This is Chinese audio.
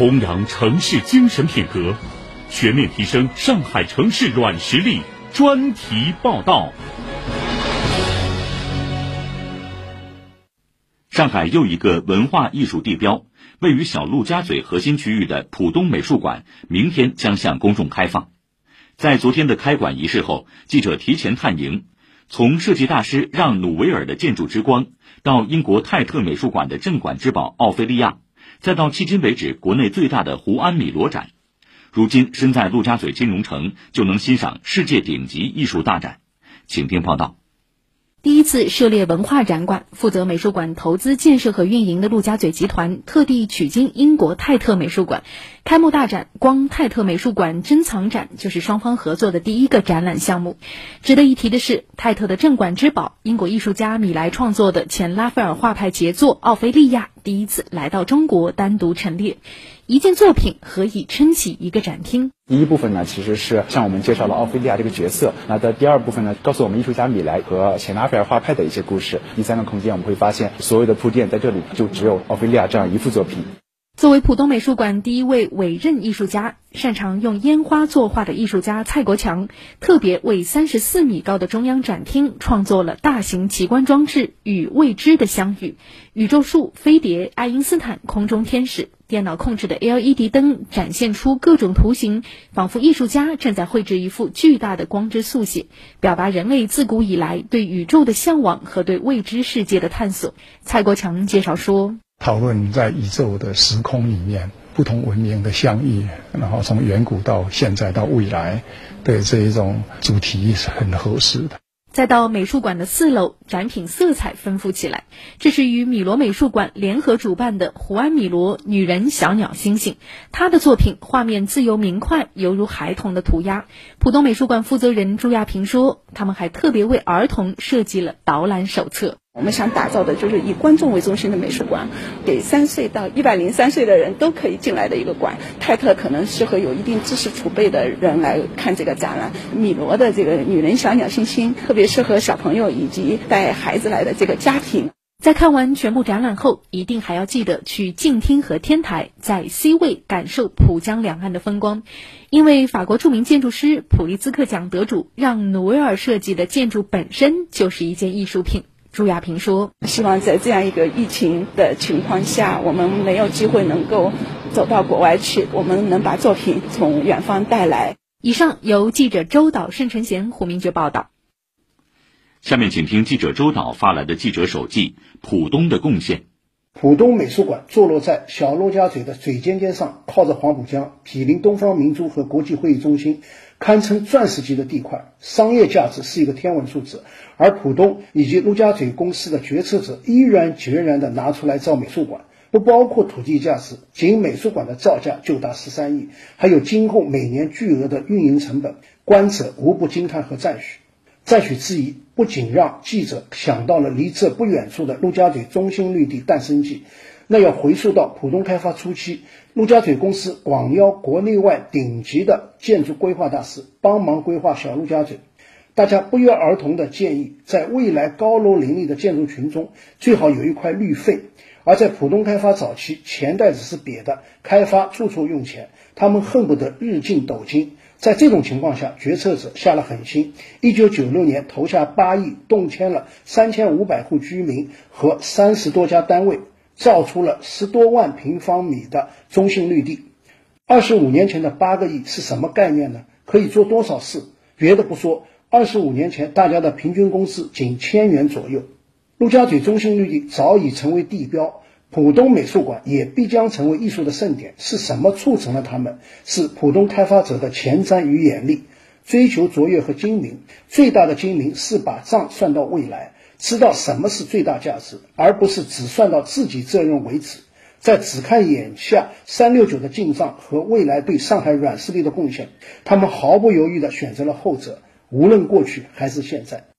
弘扬城市精神品格，全面提升上海城市软实力。专题报道。上海又一个文化艺术地标，位于小陆家嘴核心区域的浦东美术馆，明天将向公众开放。在昨天的开馆仪式后，记者提前探营，从设计大师让努维尔的建筑之光，到英国泰特美术馆的镇馆之宝奥菲利亚。再到迄今为止国内最大的胡安米罗展，如今身在陆家嘴金融城，就能欣赏世界顶级艺术大展。请听报道。第一次涉猎文化展馆，负责美术馆投资建设和运营的陆家嘴集团特地取经英国泰特美术馆。开幕大展“光泰特美术馆珍藏展”就是双方合作的第一个展览项目。值得一提的是，泰特的镇馆之宝——英国艺术家米莱创作的前拉斐尔画派杰作《奥菲利亚》，第一次来到中国单独陈列。一件作品何以撑起一个展厅？第一部分呢，其实是向我们介绍了奥菲利亚这个角色。那在第二部分呢，告诉我们艺术家米莱和前拉斐尔画派的一些故事。第三个空间，我们会发现所有的铺垫在这里就只有奥菲利亚这样一幅作品。作为浦东美术馆第一位委任艺术家，擅长用烟花作画的艺术家蔡国强，特别为三十四米高的中央展厅创作了大型奇观装置《与未知的相遇》，宇宙树、飞碟、爱因斯坦、空中天使，电脑控制的 LED 灯展现出各种图形，仿佛艺术家正在绘制一幅巨大的光之速写，表达人类自古以来对宇宙的向往和对未知世界的探索。蔡国强介绍说。讨论在宇宙的时空里面不同文明的相遇，然后从远古到现在到未来，对这一种主题是很合适的。再到美术馆的四楼，展品色彩丰富起来。这是与米罗美术馆联合主办的胡安·米罗女人小鸟星星，她的作品画面自由明快，犹如孩童的涂鸦。浦东美术馆负责人朱亚平说，他们还特别为儿童设计了导览手册。我们想打造的就是以观众为中心的美术馆，给三岁到一百零三岁的人都可以进来的一个馆。泰特可能适合有一定知识储备的人来看这个展览。米罗的这个女人小鸟星星特别适合小朋友以及带孩子来的这个家庭。在看完全部展览后，一定还要记得去静听和天台，在 C 位感受浦江两岸的风光。因为法国著名建筑师普利兹克奖得主让努维尔设计的建筑本身就是一件艺术品。朱亚平说：“希望在这样一个疫情的情况下，我们没有机会能够走到国外去，我们能把作品从远方带来。”以上由记者周导、盛晨贤、胡明觉报道。下面请听记者周导发来的记者手记：浦东的贡献。浦东美术馆坐落在小陆家嘴的嘴尖尖上，靠着黄浦江，毗邻东方明珠和国际会议中心。堪称钻石级的地块，商业价值是一个天文数字。而浦东以及陆家嘴公司的决策者毅然决然地拿出来造美术馆，不包括土地价值，仅美术馆的造价就达十三亿，还有今后每年巨额的运营成本，观者无不惊叹和赞许。赞许之余，不仅让记者想到了离这不远处的陆家嘴中心绿地诞生记。那要回溯到浦东开发初期，陆家嘴公司广邀国内外顶级的建筑规划大师帮忙规划小陆家嘴。大家不约而同的建议，在未来高楼林立的建筑群中，最好有一块绿肺。而在浦东开发早期，钱袋子是瘪的，开发处处用钱，他们恨不得日进斗金。在这种情况下，决策者下了狠心，一九九六年投下八亿，动迁了三千五百户居民和三十多家单位。造出了十多万平方米的中心绿地，二十五年前的八个亿是什么概念呢？可以做多少事？别的不说，二十五年前大家的平均工资仅千元左右。陆家嘴中心绿地早已成为地标，浦东美术馆也必将成为艺术的盛典。是什么促成了他们？是浦东开发者的前瞻与眼力，追求卓越和精明。最大的精明是把账算到未来。知道什么是最大价值，而不是只算到自己这任为止，在只看眼下三六九的进账和未来对上海软实力的贡献，他们毫不犹豫地选择了后者，无论过去还是现在。